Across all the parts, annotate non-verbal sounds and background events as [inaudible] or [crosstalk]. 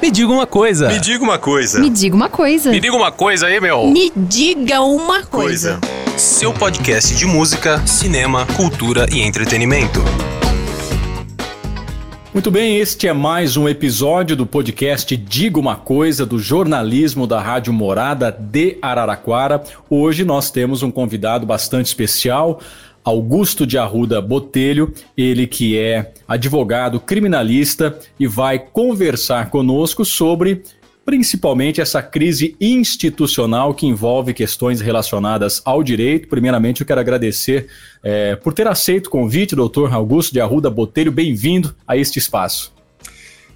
Me diga uma coisa. Me diga uma coisa. Me diga uma coisa. Me diga uma coisa aí, meu. Me diga uma coisa. Coisa. Seu podcast de música, cinema, cultura e entretenimento. Muito bem, este é mais um episódio do podcast Diga uma Coisa do jornalismo da Rádio Morada de Araraquara. Hoje nós temos um convidado bastante especial, Augusto de Arruda Botelho, ele que é advogado criminalista e vai conversar conosco sobre principalmente essa crise institucional que envolve questões relacionadas ao direito. Primeiramente, eu quero agradecer é, por ter aceito o convite, doutor Augusto de Arruda Botelho. Bem-vindo a este espaço.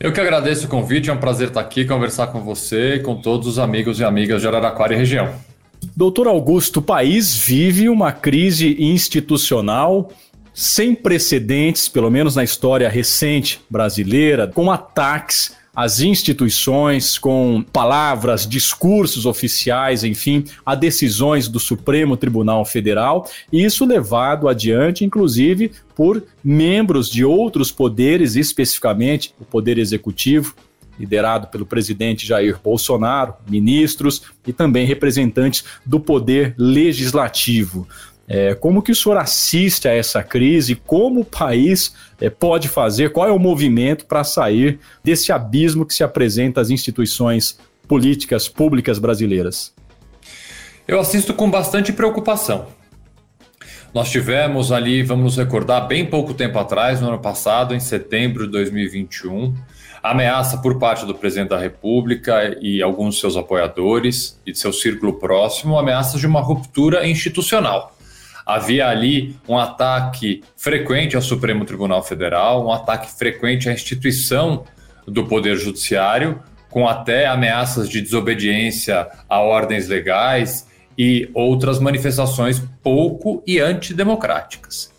Eu que agradeço o convite, é um prazer estar aqui, conversar com você e com todos os amigos e amigas de Araraquara e região. Doutor Augusto, o país vive uma crise institucional sem precedentes, pelo menos na história recente brasileira, com ataques às instituições, com palavras, discursos oficiais, enfim, a decisões do Supremo Tribunal Federal, e isso levado adiante, inclusive, por membros de outros poderes, especificamente o Poder Executivo, liderado pelo presidente Jair Bolsonaro, ministros e também representantes do poder legislativo. É, como que o senhor assiste a essa crise? Como o país é, pode fazer? Qual é o movimento para sair desse abismo que se apresenta às instituições políticas públicas brasileiras? Eu assisto com bastante preocupação. Nós tivemos ali, vamos nos recordar, bem pouco tempo atrás, no ano passado, em setembro de 2021, ameaça por parte do presidente da República e alguns seus apoiadores e de seu círculo próximo, ameaças de uma ruptura institucional. Havia ali um ataque frequente ao Supremo Tribunal Federal, um ataque frequente à instituição do Poder Judiciário, com até ameaças de desobediência a ordens legais e outras manifestações pouco e antidemocráticas.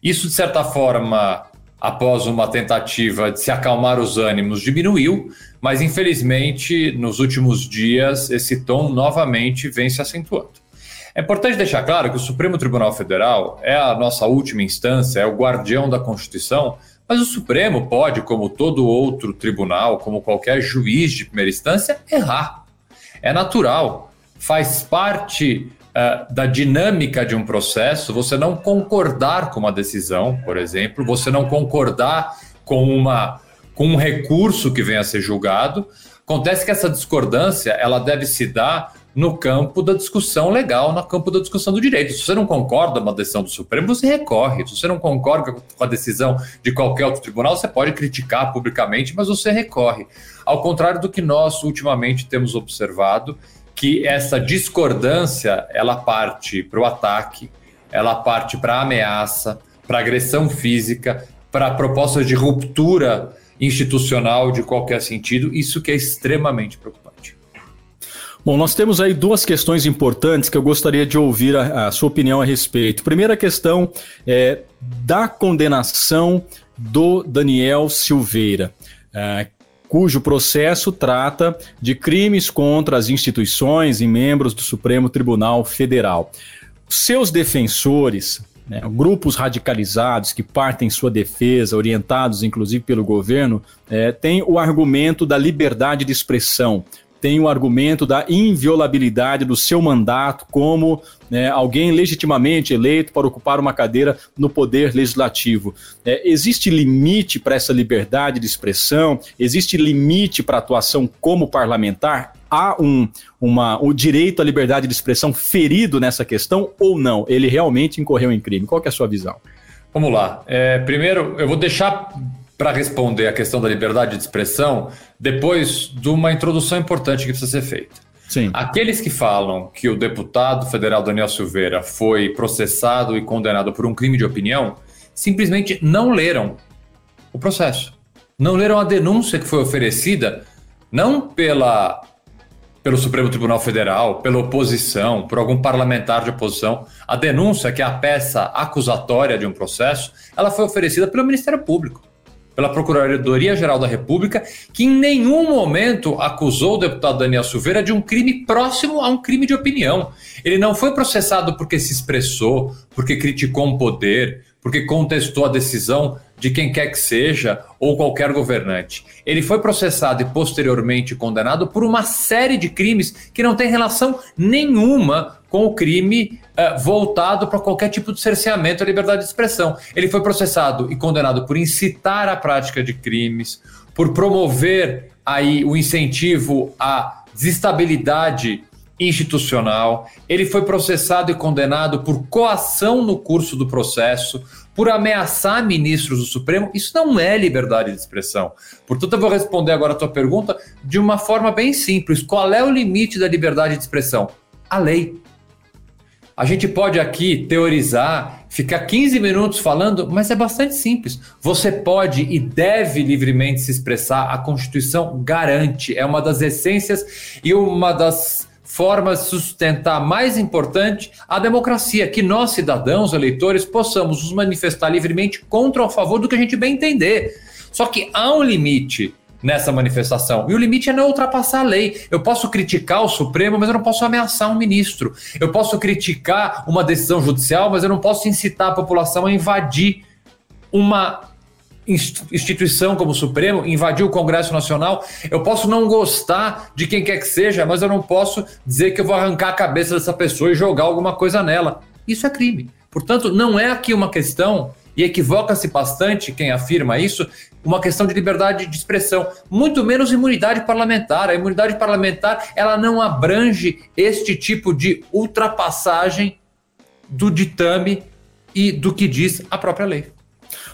Isso, de certa forma, após uma tentativa de se acalmar os ânimos, diminuiu, mas infelizmente nos últimos dias esse tom novamente vem se acentuando. É importante deixar claro que o Supremo Tribunal Federal é a nossa última instância, é o guardião da Constituição, mas o Supremo pode, como todo outro tribunal, como qualquer juiz de primeira instância, errar. É natural, faz parte uh, da dinâmica de um processo, você não concordar com uma decisão, por exemplo, você não concordar com, uma, com um recurso que venha a ser julgado. Acontece que essa discordância ela deve se dar no campo da discussão legal, no campo da discussão do direito. Se você não concorda com uma decisão do Supremo, você recorre. Se você não concorda com a decisão de qualquer outro tribunal, você pode criticar publicamente, mas você recorre. Ao contrário do que nós ultimamente temos observado, que essa discordância ela parte para o ataque, ela parte para a ameaça, para agressão física, para propostas de ruptura institucional de qualquer sentido, isso que é extremamente preocupante. Bom, nós temos aí duas questões importantes que eu gostaria de ouvir a, a sua opinião a respeito. Primeira questão é da condenação do Daniel Silveira. É, cujo processo trata de crimes contra as instituições e membros do Supremo Tribunal Federal. Seus defensores, né, grupos radicalizados que partem sua defesa, orientados inclusive pelo governo, é, têm o argumento da liberdade de expressão, tem o argumento da inviolabilidade do seu mandato como né, alguém legitimamente eleito para ocupar uma cadeira no poder legislativo. É, existe limite para essa liberdade de expressão? Existe limite para a atuação como parlamentar? Há um, uma, o direito à liberdade de expressão ferido nessa questão ou não? Ele realmente incorreu em crime? Qual é a sua visão? Vamos lá. É, primeiro, eu vou deixar para responder a questão da liberdade de expressão depois de uma introdução importante que precisa ser feita. Sim. Aqueles que falam que o deputado federal Daniel Silveira foi processado e condenado por um crime de opinião simplesmente não leram o processo. Não leram a denúncia que foi oferecida não pela pelo Supremo Tribunal Federal, pela oposição, por algum parlamentar de oposição. A denúncia, que é a peça acusatória de um processo, ela foi oferecida pelo Ministério Público pela Procuradoria-Geral da República, que em nenhum momento acusou o deputado Daniel Silveira de um crime próximo a um crime de opinião. Ele não foi processado porque se expressou, porque criticou um poder, porque contestou a decisão de quem quer que seja ou qualquer governante. Ele foi processado e posteriormente condenado por uma série de crimes que não tem relação nenhuma com o crime uh, voltado para qualquer tipo de cerceamento à liberdade de expressão. Ele foi processado e condenado por incitar a prática de crimes, por promover aí o incentivo à desestabilidade institucional. Ele foi processado e condenado por coação no curso do processo, por ameaçar ministros do Supremo. Isso não é liberdade de expressão. Portanto, eu vou responder agora a tua pergunta de uma forma bem simples. Qual é o limite da liberdade de expressão? A lei. A gente pode aqui teorizar, ficar 15 minutos falando, mas é bastante simples. Você pode e deve livremente se expressar, a Constituição garante, é uma das essências e uma das formas de sustentar mais importante a democracia, que nós, cidadãos, eleitores, possamos nos manifestar livremente contra ou a favor do que a gente bem entender. Só que há um limite nessa manifestação. E o limite é não ultrapassar a lei. Eu posso criticar o Supremo, mas eu não posso ameaçar um ministro. Eu posso criticar uma decisão judicial, mas eu não posso incitar a população a invadir uma instituição como o Supremo, invadir o Congresso Nacional. Eu posso não gostar de quem quer que seja, mas eu não posso dizer que eu vou arrancar a cabeça dessa pessoa e jogar alguma coisa nela. Isso é crime. Portanto, não é aqui uma questão, e equivoca-se bastante quem afirma isso, uma questão de liberdade de expressão, muito menos imunidade parlamentar. A imunidade parlamentar ela não abrange este tipo de ultrapassagem do ditame e do que diz a própria lei.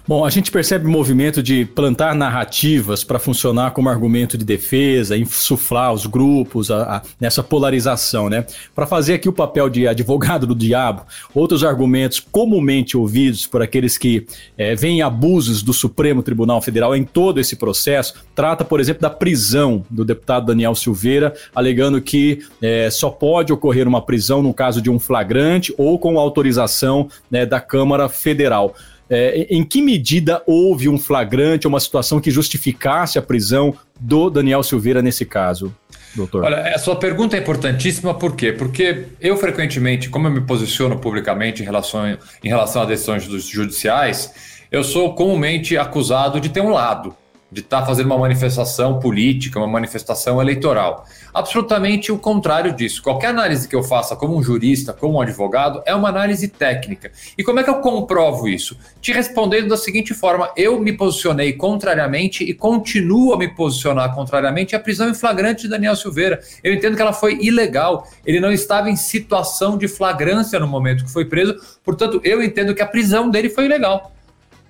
Bom, a gente percebe o movimento de plantar narrativas para funcionar como argumento de defesa, insuflar os grupos a, a, nessa polarização, né? Para fazer aqui o papel de advogado do diabo, outros argumentos comumente ouvidos por aqueles que é, veem abusos do Supremo Tribunal Federal em todo esse processo, trata, por exemplo, da prisão do deputado Daniel Silveira, alegando que é, só pode ocorrer uma prisão no caso de um flagrante ou com autorização né, da Câmara Federal. É, em que medida houve um flagrante, uma situação que justificasse a prisão do Daniel Silveira nesse caso, doutor? Olha, a sua pergunta é importantíssima, por quê? Porque eu frequentemente, como eu me posiciono publicamente em relação, em relação a decisões judiciais, eu sou comumente acusado de ter um lado de estar tá fazendo uma manifestação política, uma manifestação eleitoral. Absolutamente o contrário disso. Qualquer análise que eu faça como um jurista, como um advogado, é uma análise técnica. E como é que eu comprovo isso? Te respondendo da seguinte forma: eu me posicionei contrariamente e continuo a me posicionar contrariamente à prisão em flagrante de Daniel Silveira. Eu entendo que ela foi ilegal. Ele não estava em situação de flagrância no momento que foi preso, portanto, eu entendo que a prisão dele foi ilegal.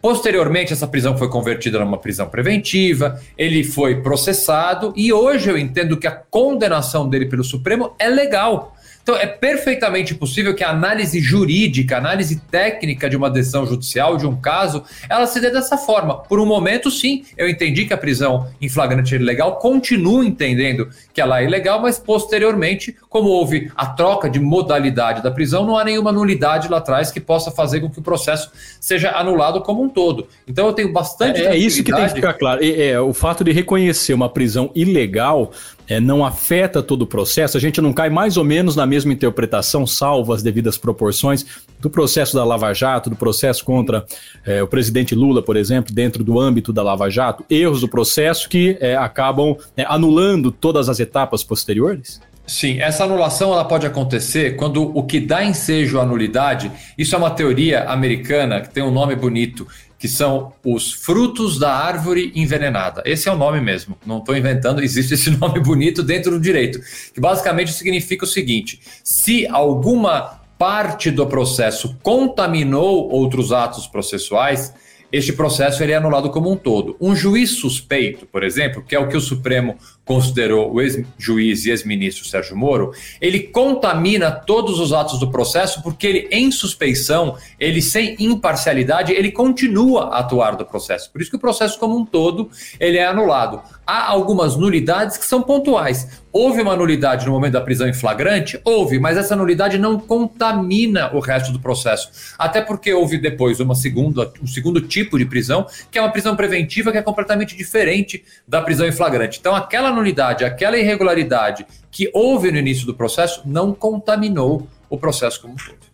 Posteriormente, essa prisão foi convertida numa prisão preventiva, ele foi processado e hoje eu entendo que a condenação dele pelo Supremo é legal. Então, é perfeitamente possível que a análise jurídica, a análise técnica de uma decisão judicial, de um caso, ela se dê dessa forma. Por um momento, sim, eu entendi que a prisão em flagrante é ilegal, continuo entendendo que ela é ilegal, mas posteriormente, como houve a troca de modalidade da prisão, não há nenhuma nulidade lá atrás que possa fazer com que o processo seja anulado como um todo. Então, eu tenho bastante. É, é isso que tem que ficar claro. É, é, o fato de reconhecer uma prisão ilegal é, não afeta todo o processo, a gente não cai mais ou menos na mesma interpretação, salvo as devidas proporções, do processo da Lava Jato, do processo contra é, o presidente Lula, por exemplo, dentro do âmbito da Lava Jato, erros do processo que é, acabam é, anulando todas as etapas posteriores? Sim, essa anulação ela pode acontecer quando o que dá ensejo à nulidade, isso é uma teoria americana que tem um nome bonito, que são os frutos da árvore envenenada. Esse é o nome mesmo, não estou inventando, existe esse [laughs] nome bonito dentro do direito, que basicamente significa o seguinte: se alguma parte do processo contaminou outros atos processuais, este processo ele é anulado como um todo. Um juiz suspeito, por exemplo, que é o que o Supremo considerou o ex-juiz e ex-ministro Sérgio Moro, ele contamina todos os atos do processo porque ele, em suspeição, ele sem imparcialidade, ele continua a atuar do processo. Por isso que o processo como um todo, ele é anulado. Há algumas nulidades que são pontuais. Houve uma nulidade no momento da prisão em flagrante? Houve, mas essa nulidade não contamina o resto do processo. Até porque houve depois uma segunda, um segundo tipo de prisão, que é uma prisão preventiva que é completamente diferente da prisão em flagrante. Então, aquela nulidade, aquela irregularidade que houve no início do processo não contaminou o processo como um todo.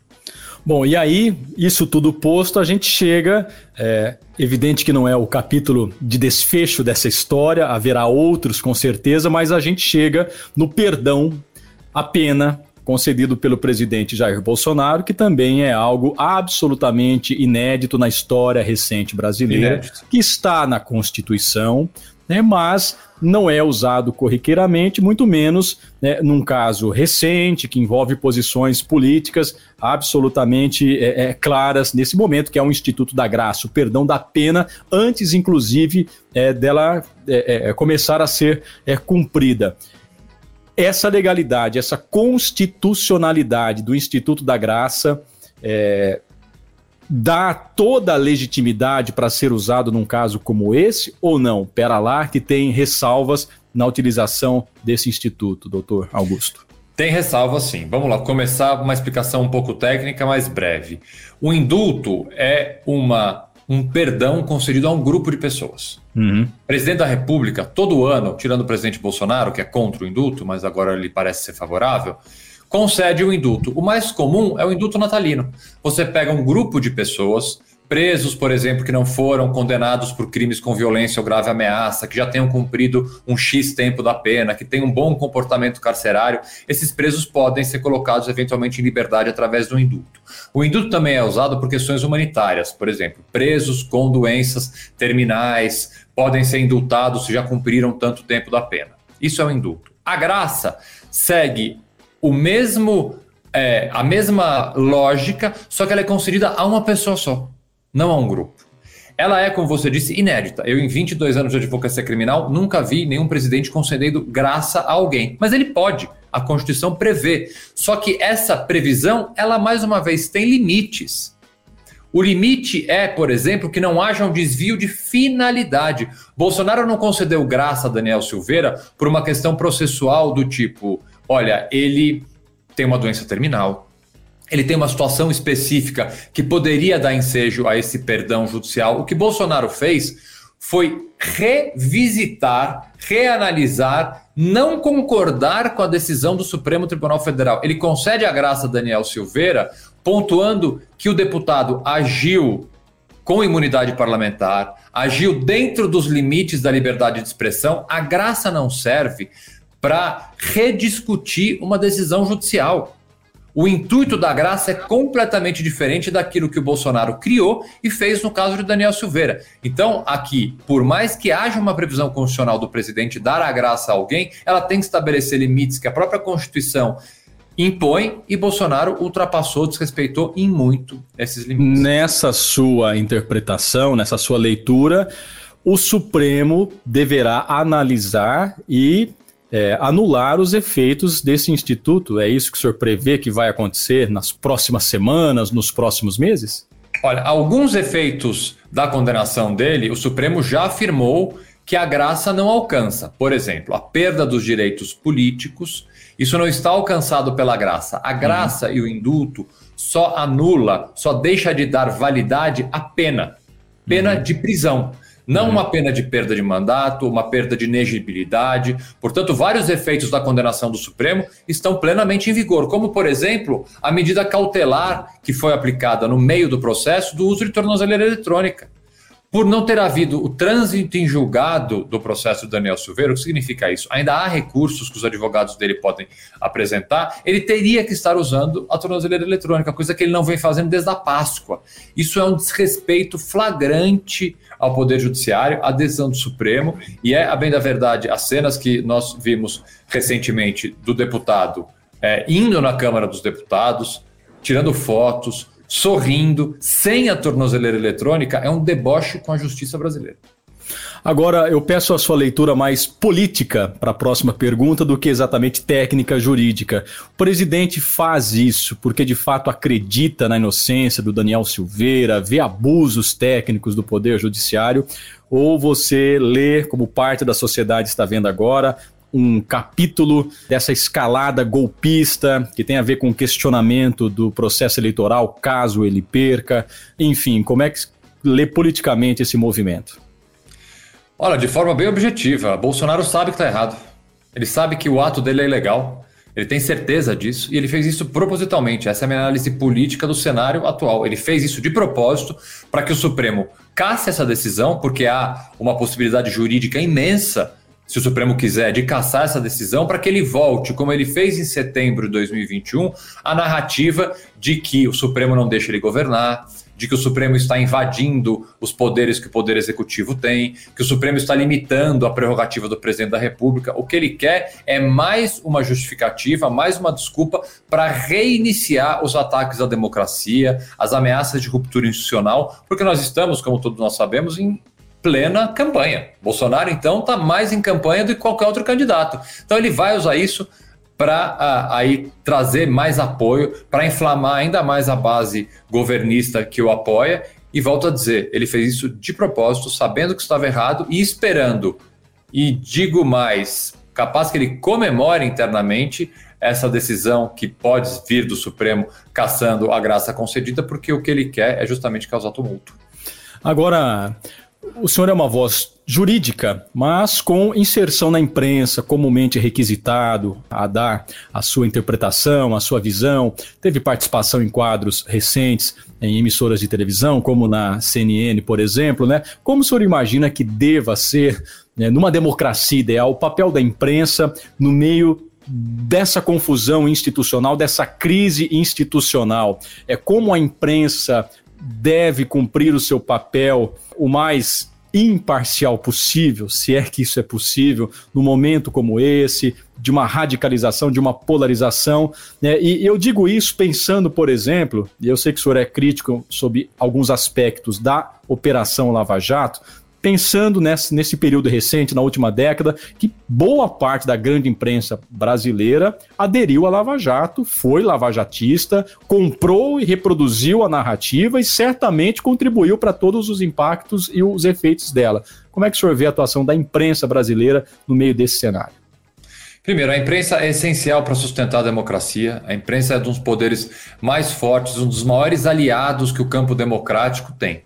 Bom, e aí, isso tudo posto, a gente chega. É, evidente que não é o capítulo de desfecho dessa história, haverá outros com certeza, mas a gente chega no perdão, a pena concedido pelo presidente Jair Bolsonaro, que também é algo absolutamente inédito na história recente brasileira, inédito. que está na Constituição, né, mas não é usado corriqueiramente, muito menos né, num caso recente que envolve posições políticas absolutamente é, é, claras nesse momento, que é o Instituto da Graça, o perdão da pena, antes, inclusive, é, dela é, é, começar a ser é, cumprida. Essa legalidade, essa constitucionalidade do Instituto da Graça é, dá toda a legitimidade para ser usado num caso como esse ou não? Pera lá que tem ressalvas na utilização desse instituto, doutor Augusto. Tem ressalva sim. Vamos lá, começar uma explicação um pouco técnica, mas breve. O indulto é uma um perdão concedido a um grupo de pessoas. Uhum. Presidente da República, todo ano, tirando o presidente Bolsonaro, que é contra o indulto, mas agora ele parece ser favorável, concede o indulto. O mais comum é o indulto natalino. Você pega um grupo de pessoas, presos, por exemplo, que não foram condenados por crimes com violência ou grave ameaça, que já tenham cumprido um X tempo da pena, que tenham um bom comportamento carcerário, esses presos podem ser colocados eventualmente em liberdade através do indulto. O indulto também é usado por questões humanitárias, por exemplo, presos com doenças terminais podem ser indultados se já cumpriram tanto tempo da pena. Isso é o indulto. A graça segue o mesmo é, a mesma lógica, só que ela é concedida a uma pessoa só não a um grupo. Ela é, como você disse, inédita. Eu, em 22 anos de advocacia criminal, nunca vi nenhum presidente concedendo graça a alguém. Mas ele pode. A Constituição prevê. Só que essa previsão, ela mais uma vez tem limites. O limite é, por exemplo, que não haja um desvio de finalidade. Bolsonaro não concedeu graça a Daniel Silveira por uma questão processual do tipo: olha, ele tem uma doença terminal, ele tem uma situação específica que poderia dar ensejo a esse perdão judicial. O que Bolsonaro fez foi revisitar, reanalisar, não concordar com a decisão do Supremo Tribunal Federal. Ele concede a graça a Daniel Silveira, pontuando que o deputado agiu com imunidade parlamentar, agiu dentro dos limites da liberdade de expressão. A graça não serve para rediscutir uma decisão judicial. O intuito da graça é completamente diferente daquilo que o Bolsonaro criou e fez no caso de Daniel Silveira. Então, aqui, por mais que haja uma previsão constitucional do presidente dar a graça a alguém, ela tem que estabelecer limites que a própria Constituição impõe e Bolsonaro ultrapassou, desrespeitou em muito esses limites. Nessa sua interpretação, nessa sua leitura, o Supremo deverá analisar e é, anular os efeitos desse instituto? É isso que o senhor prevê que vai acontecer nas próximas semanas, nos próximos meses? Olha, alguns efeitos da condenação dele, o Supremo já afirmou que a graça não alcança. Por exemplo, a perda dos direitos políticos, isso não está alcançado pela graça. A graça uhum. e o indulto só anula, só deixa de dar validade à pena, pena uhum. de prisão. Não uhum. uma pena de perda de mandato, uma perda de inegibilidade. Portanto, vários efeitos da condenação do Supremo estão plenamente em vigor, como, por exemplo, a medida cautelar que foi aplicada no meio do processo do uso de tornozeleira eletrônica. Por não ter havido o trânsito em julgado do processo do Daniel Silveira, o que significa isso? Ainda há recursos que os advogados dele podem apresentar, ele teria que estar usando a tornozeleira eletrônica, coisa que ele não vem fazendo desde a Páscoa. Isso é um desrespeito flagrante ao Poder Judiciário, à decisão do Supremo, e é, a bem da verdade, as cenas que nós vimos recentemente do deputado é, indo na Câmara dos Deputados, tirando fotos, sorrindo, sem a tornozeleira eletrônica, é um deboche com a justiça brasileira. Agora, eu peço a sua leitura mais política para a próxima pergunta do que exatamente técnica jurídica. O presidente faz isso porque de fato acredita na inocência do Daniel Silveira, vê abusos técnicos do Poder Judiciário, ou você lê, como parte da sociedade está vendo agora, um capítulo dessa escalada golpista que tem a ver com questionamento do processo eleitoral, caso ele perca. Enfim, como é que lê politicamente esse movimento? Olha, de forma bem objetiva, Bolsonaro sabe que está errado. Ele sabe que o ato dele é ilegal. Ele tem certeza disso e ele fez isso propositalmente. Essa é a minha análise política do cenário atual. Ele fez isso de propósito para que o Supremo casse essa decisão, porque há uma possibilidade jurídica imensa, se o Supremo quiser, de caçar essa decisão, para que ele volte, como ele fez em setembro de 2021, a narrativa de que o Supremo não deixa ele governar, de que o Supremo está invadindo os poderes que o Poder Executivo tem, que o Supremo está limitando a prerrogativa do presidente da República. O que ele quer é mais uma justificativa, mais uma desculpa para reiniciar os ataques à democracia, as ameaças de ruptura institucional, porque nós estamos, como todos nós sabemos, em plena campanha. Bolsonaro, então, está mais em campanha do que qualquer outro candidato. Então, ele vai usar isso para aí trazer mais apoio, para inflamar ainda mais a base governista que o apoia. E volto a dizer, ele fez isso de propósito, sabendo que estava errado e esperando. E digo mais, capaz que ele comemore internamente essa decisão que pode vir do Supremo caçando a graça concedida, porque o que ele quer é justamente causar tumulto. Agora, o senhor é uma voz jurídica, mas com inserção na imprensa, comumente requisitado a dar a sua interpretação, a sua visão. Teve participação em quadros recentes em emissoras de televisão, como na CNN, por exemplo, né? Como o senhor imagina que deva ser, né, numa democracia ideal, o papel da imprensa no meio dessa confusão institucional, dessa crise institucional? É como a imprensa deve cumprir o seu papel o mais imparcial possível, se é que isso é possível, num momento como esse, de uma radicalização, de uma polarização. Né? E eu digo isso pensando, por exemplo, e eu sei que o senhor é crítico sobre alguns aspectos da Operação Lava Jato, pensando nesse, nesse período recente, na última década, que boa parte da grande imprensa brasileira aderiu à Lava Jato, foi lavajatista, comprou e reproduziu a narrativa e certamente contribuiu para todos os impactos e os efeitos dela. Como é que o senhor vê a atuação da imprensa brasileira no meio desse cenário? Primeiro, a imprensa é essencial para sustentar a democracia. A imprensa é um dos poderes mais fortes, um dos maiores aliados que o campo democrático tem.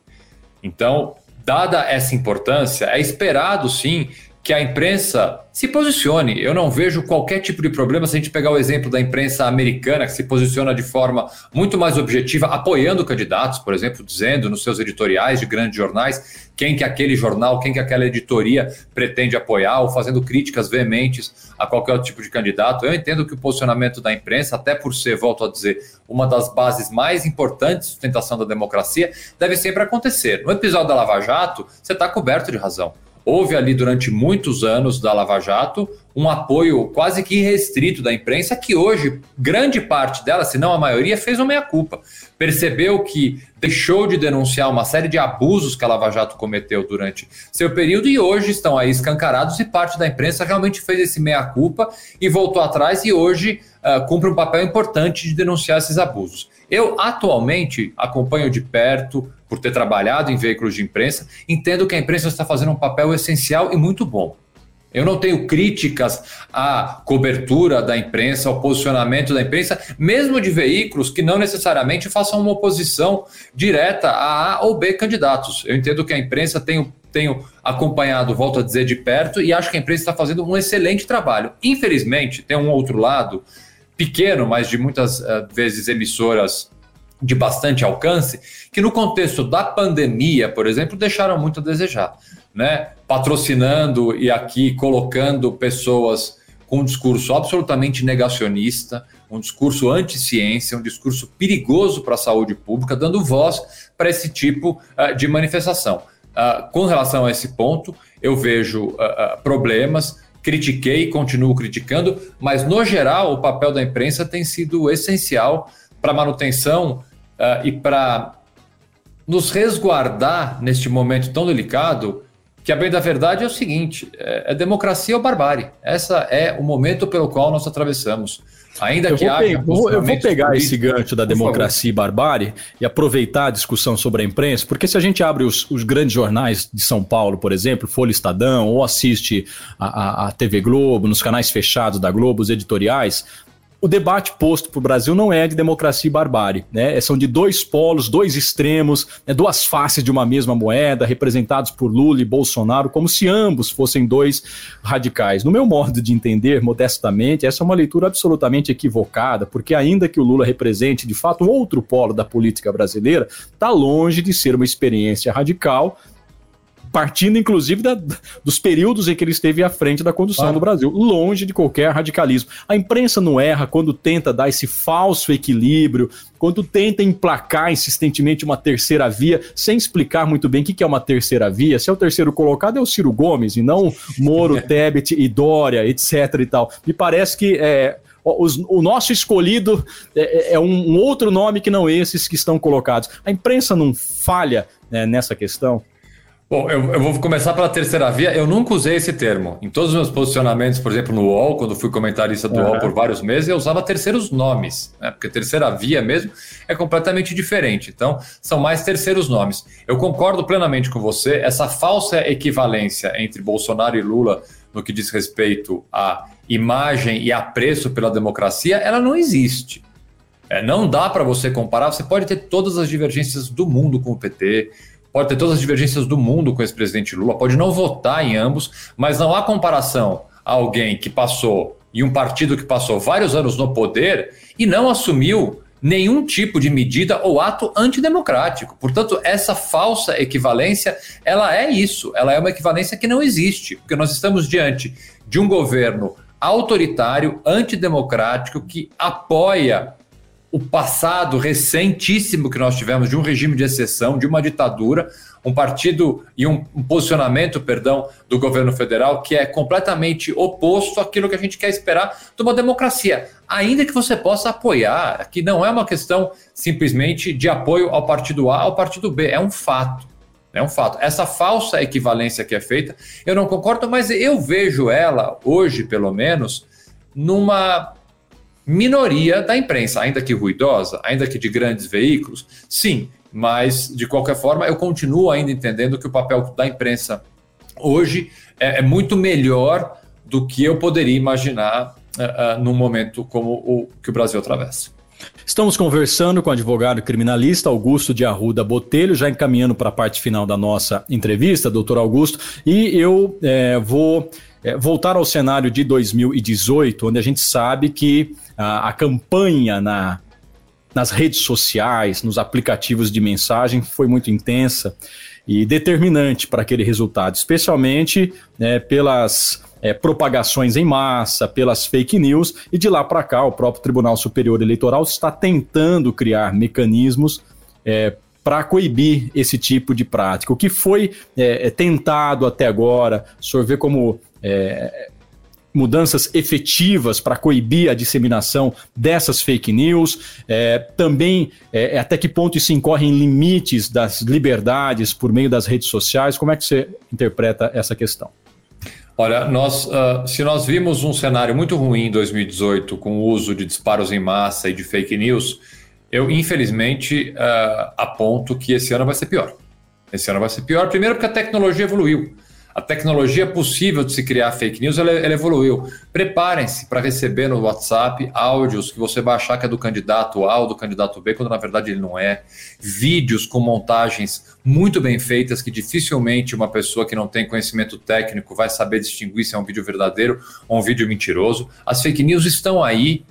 Então, dada essa importância, é esperado sim que a imprensa se posicione. Eu não vejo qualquer tipo de problema se a gente pegar o exemplo da imprensa americana, que se posiciona de forma muito mais objetiva, apoiando candidatos, por exemplo, dizendo nos seus editoriais de grandes jornais quem que aquele jornal, quem que aquela editoria pretende apoiar, ou fazendo críticas veementes a qualquer outro tipo de candidato. Eu entendo que o posicionamento da imprensa, até por ser, volto a dizer, uma das bases mais importantes de sustentação da democracia, deve sempre acontecer. No episódio da Lava Jato, você está coberto de razão houve ali durante muitos anos da Lava Jato um apoio quase que irrestrito da imprensa, que hoje, grande parte dela, se não a maioria, fez uma meia-culpa. Percebeu que deixou de denunciar uma série de abusos que a Lava Jato cometeu durante seu período e hoje estão aí escancarados e parte da imprensa realmente fez esse meia-culpa e voltou atrás e hoje uh, cumpre um papel importante de denunciar esses abusos. Eu atualmente acompanho de perto por ter trabalhado em veículos de imprensa, entendo que a imprensa está fazendo um papel essencial e muito bom. Eu não tenho críticas à cobertura da imprensa, ao posicionamento da imprensa, mesmo de veículos que não necessariamente façam uma oposição direta a A ou B candidatos. Eu entendo que a imprensa tem tenho acompanhado, volto a dizer, de perto, e acho que a imprensa está fazendo um excelente trabalho. Infelizmente, tem um outro lado, pequeno, mas de muitas uh, vezes emissoras de bastante alcance, que no contexto da pandemia, por exemplo, deixaram muito a desejar, né? Patrocinando e aqui colocando pessoas com um discurso absolutamente negacionista, um discurso anti-ciência, um discurso perigoso para a saúde pública, dando voz para esse tipo uh, de manifestação. Uh, com relação a esse ponto, eu vejo uh, problemas, critiquei e continuo criticando, mas no geral o papel da imprensa tem sido essencial para a manutenção uh, e para nos resguardar neste momento tão delicado, que a bem da verdade é o seguinte: é, é democracia ou barbárie. Essa é o momento pelo qual nós atravessamos. Ainda eu que haja. eu vou pegar esse gancho da democracia e barbárie e aproveitar a discussão sobre a imprensa, porque se a gente abre os, os grandes jornais de São Paulo, por exemplo, Folha Estadão, ou assiste a, a, a TV Globo, nos canais fechados da Globo, os editoriais, o debate posto para o Brasil não é de democracia e barbárie, né? É, são de dois polos, dois extremos, né? duas faces de uma mesma moeda, representados por Lula e Bolsonaro, como se ambos fossem dois radicais. No meu modo de entender, modestamente, essa é uma leitura absolutamente equivocada, porque ainda que o Lula represente de fato um outro polo da política brasileira, está longe de ser uma experiência radical partindo inclusive da, dos períodos em que ele esteve à frente da condução ah. do Brasil, longe de qualquer radicalismo. A imprensa não erra quando tenta dar esse falso equilíbrio, quando tenta emplacar insistentemente uma terceira via, sem explicar muito bem o que é uma terceira via. Se é o terceiro colocado, é o Ciro Gomes, e não Moro, [laughs] Tebet e Dória, etc. e tal. Me parece que é, o nosso escolhido é, é, é um, outro nome que não esses que estão colocados. A imprensa não falha né, nessa questão? Bom, eu, eu, vou começar pela terceira via. Eu nunca usei esse termo. Em todos os meus posicionamentos, por exemplo, no UOL, quando fui comentarista do uhum. UOL por vários meses, eu usava terceiros nomes, né? porque terceira via mesmo é completamente diferente. Então, são mais terceiros nomes. Eu concordo plenamente com você. Essa falsa equivalência entre Bolsonaro e Lula no que diz respeito à imagem e apreço pela democracia, ela não existe. É, não dá para você comparar. Você pode ter todas as divergências do mundo com o PT pode ter todas as divergências do mundo com esse presidente Lula, pode não votar em ambos, mas não há comparação a alguém que passou e um partido que passou vários anos no poder e não assumiu nenhum tipo de medida ou ato antidemocrático. Portanto, essa falsa equivalência, ela é isso, ela é uma equivalência que não existe, porque nós estamos diante de um governo autoritário, antidemocrático, que apoia o passado recentíssimo que nós tivemos de um regime de exceção, de uma ditadura, um partido e um, posicionamento, perdão, do governo federal que é completamente oposto àquilo que a gente quer esperar de uma democracia, ainda que você possa apoiar, que não é uma questão simplesmente de apoio ao partido A ao partido B, é um fato. É um fato. Essa falsa equivalência que é feita, eu não concordo, mas eu vejo ela, hoje pelo menos, numa minoria da imprensa, ainda que ruidosa, ainda que de grandes veículos, sim, mas de qualquer forma eu continuo ainda entendendo que o papel da imprensa hoje é, é muito melhor do que eu poderia imaginar uh, uh, num momento como o que o Brasil atravessa. Estamos conversando com o advogado criminalista Augusto de Arruda Botelho, já encaminhando para a parte final da nossa entrevista, doutor Augusto, e eu é, vou é, voltar ao cenário de 2018, onde a gente sabe que a, a campanha na, nas redes sociais, nos aplicativos de mensagem foi muito intensa e determinante para aquele resultado, especialmente né, pelas é, propagações em massa, pelas fake news, e de lá para cá o próprio Tribunal Superior Eleitoral está tentando criar mecanismos é, para coibir esse tipo de prática. O que foi é, é tentado até agora, o senhor vê como é, mudanças efetivas para coibir a disseminação dessas fake news, é, também é, é, até que ponto isso incorre em limites das liberdades por meio das redes sociais, como é que você interpreta essa questão? Olha, nós, uh, se nós vimos um cenário muito ruim em 2018 com o uso de disparos em massa e de fake news, eu infelizmente uh, aponto que esse ano vai ser pior. Esse ano vai ser pior, primeiro porque a tecnologia evoluiu a tecnologia possível de se criar fake news ela, ela evoluiu. Preparem-se para receber no WhatsApp áudios que você vai achar que é do candidato A ou do candidato B, quando na verdade ele não é. Vídeos com montagens muito bem feitas que dificilmente uma pessoa que não tem conhecimento técnico vai saber distinguir se é um vídeo verdadeiro ou um vídeo mentiroso. As fake news estão aí.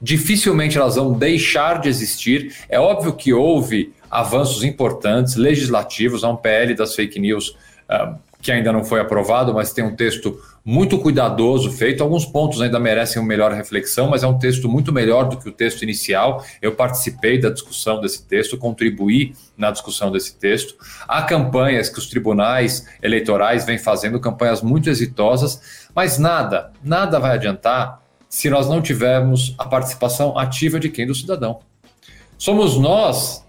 Dificilmente elas vão deixar de existir. É óbvio que houve avanços importantes legislativos, há um PL das fake news uh, que ainda não foi aprovado, mas tem um texto muito cuidadoso feito. Alguns pontos ainda merecem uma melhor reflexão, mas é um texto muito melhor do que o texto inicial. Eu participei da discussão desse texto, contribuí na discussão desse texto. Há campanhas que os tribunais eleitorais vêm fazendo, campanhas muito exitosas, mas nada, nada vai adiantar se nós não tivermos a participação ativa de quem? Do cidadão. Somos nós,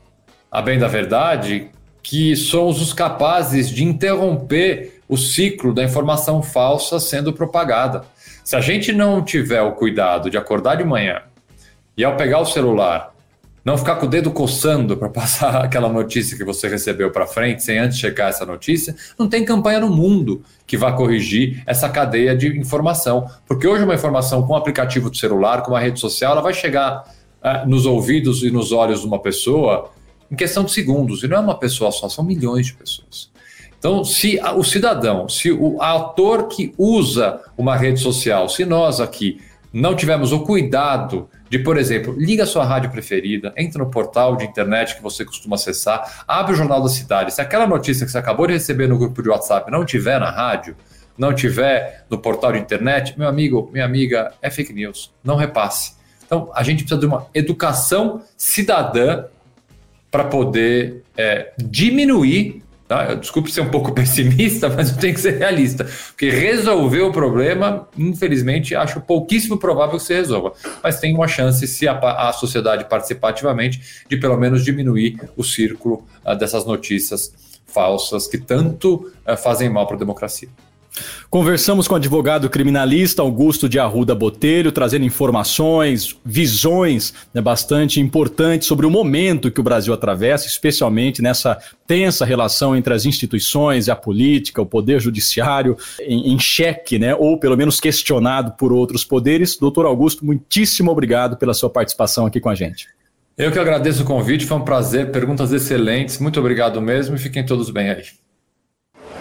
a bem da verdade, que somos os capazes de interromper o ciclo da informação falsa sendo propagada. Se a gente não tiver o cuidado de acordar de manhã e ao pegar o celular não ficar com o dedo coçando para passar [laughs] aquela notícia que você recebeu para frente, sem antes checar essa notícia. Não tem campanha no mundo que vá corrigir essa cadeia de informação. Porque hoje uma informação com o aplicativo do celular, com uma rede social, ela vai chegar uh, nos ouvidos e nos olhos de uma pessoa em questão de segundos. E não é uma pessoa só, são milhões de pessoas. Então, se o cidadão, se o ator que usa uma rede social, se nós aqui não tivermos o cuidado de, por exemplo, liga a sua rádio preferida, entra no portal de internet que você costuma acessar, abre o Jornal da Cidade. Se aquela notícia que você acabou de receber no grupo de WhatsApp não tiver na rádio, não tiver no portal de internet, meu amigo, minha amiga, é fake news. Não repasse. Então, a gente precisa de uma educação cidadã para poder é, diminuir Tá? Desculpe ser um pouco [laughs] pessimista, mas eu tenho que ser realista. Porque resolver o problema, infelizmente, acho pouquíssimo provável que se resolva. Mas tem uma chance, se a, a sociedade participar ativamente, de pelo menos diminuir o círculo uh, dessas notícias falsas que tanto uh, fazem mal para a democracia. Conversamos com o advogado criminalista Augusto de Arruda Botelho, trazendo informações, visões né, bastante importantes sobre o momento que o Brasil atravessa, especialmente nessa tensa relação entre as instituições a política, o poder judiciário em, em xeque, né, ou pelo menos questionado por outros poderes. Doutor Augusto, muitíssimo obrigado pela sua participação aqui com a gente. Eu que agradeço o convite, foi um prazer, perguntas excelentes, muito obrigado mesmo e fiquem todos bem aí.